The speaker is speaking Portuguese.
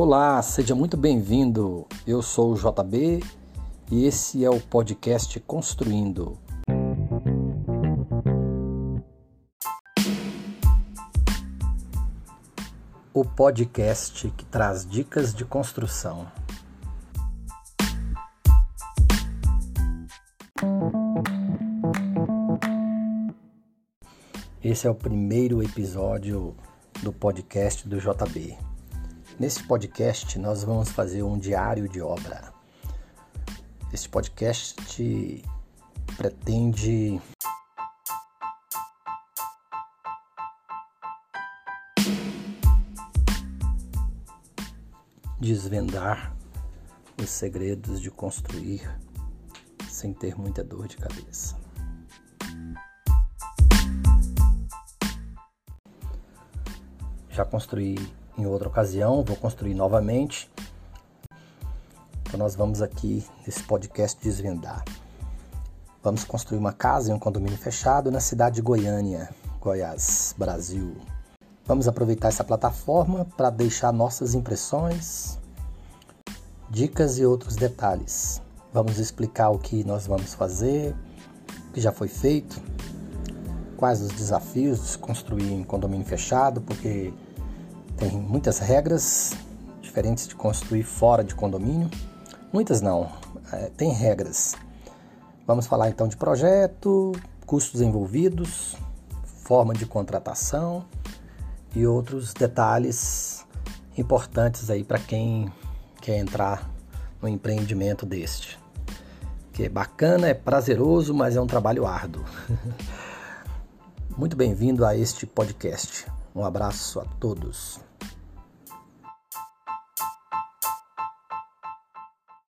Olá, seja muito bem-vindo. Eu sou o JB e esse é o podcast Construindo. O podcast que traz dicas de construção. Esse é o primeiro episódio do podcast do JB. Nesse podcast, nós vamos fazer um diário de obra. Este podcast pretende desvendar os segredos de construir sem ter muita dor de cabeça. Já construí em outra ocasião, vou construir novamente. Então nós vamos aqui nesse podcast desvendar. Vamos construir uma casa em um condomínio fechado na cidade de Goiânia, Goiás, Brasil. Vamos aproveitar essa plataforma para deixar nossas impressões, dicas e outros detalhes. Vamos explicar o que nós vamos fazer, o que já foi feito, quais os desafios de construir em condomínio fechado, porque tem muitas regras diferentes de construir fora de condomínio. Muitas não, é, tem regras. Vamos falar então de projeto, custos envolvidos, forma de contratação e outros detalhes importantes aí para quem quer entrar no empreendimento deste. Que é bacana, é prazeroso, mas é um trabalho árduo. Muito bem-vindo a este podcast. Um abraço a todos.